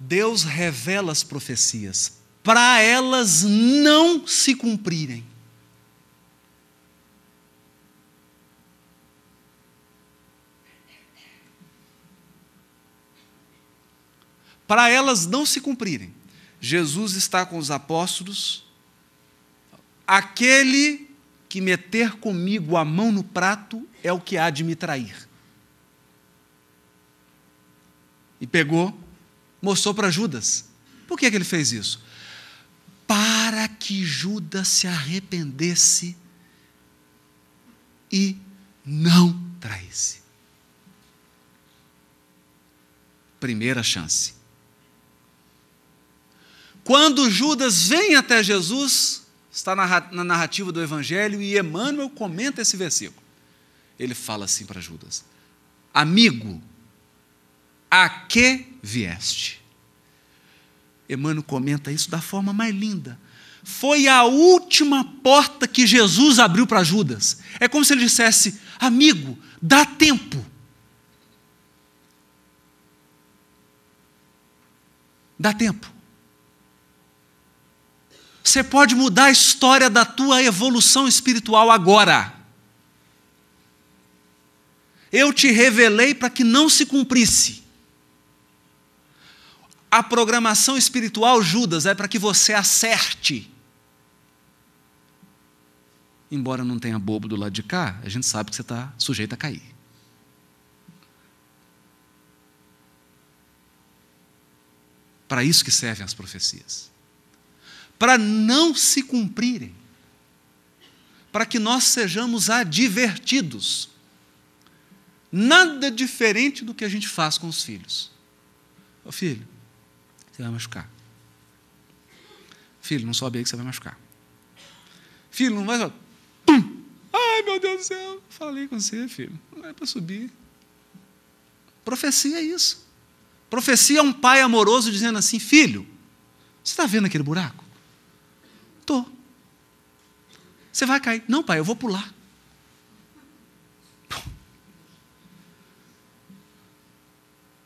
Deus revela as profecias para elas não se cumprirem. Para elas não se cumprirem. Jesus está com os apóstolos. Aquele que meter comigo a mão no prato é o que há de me trair. E pegou, mostrou para Judas. Por que, que ele fez isso? Para que Judas se arrependesse e não traísse. Primeira chance. Quando Judas vem até Jesus, está na narrativa do Evangelho, e Emmanuel comenta esse versículo. Ele fala assim para Judas: Amigo, a que vieste? Emmanuel comenta isso da forma mais linda. Foi a última porta que Jesus abriu para Judas. É como se ele dissesse: Amigo, dá tempo. Dá tempo. Você pode mudar a história da tua evolução espiritual agora. Eu te revelei para que não se cumprisse. A programação espiritual, Judas, é para que você acerte. Embora não tenha bobo do lado de cá, a gente sabe que você está sujeito a cair. Para isso que servem as profecias para não se cumprirem, para que nós sejamos advertidos. Nada diferente do que a gente faz com os filhos. Ô filho, vai machucar. Filho, não sobe aí que você vai machucar. Filho, não vai. Pum! Ai, meu Deus do céu, falei com você, filho. Não é para subir. Profecia é isso. Profecia é um pai amoroso dizendo assim: Filho, você está vendo aquele buraco? Estou. Você vai cair. Não, pai, eu vou pular.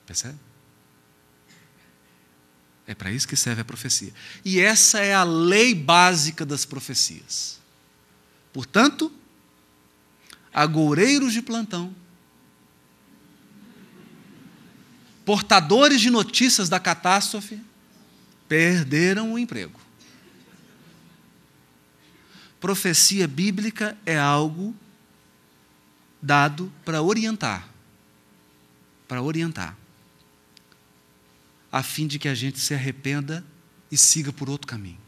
Percebe? É para isso que serve a profecia. E essa é a lei básica das profecias. Portanto, agoureiros de plantão, portadores de notícias da catástrofe, perderam o emprego profecia bíblica é algo dado para orientar. Para orientar. A fim de que a gente se arrependa e siga por outro caminho.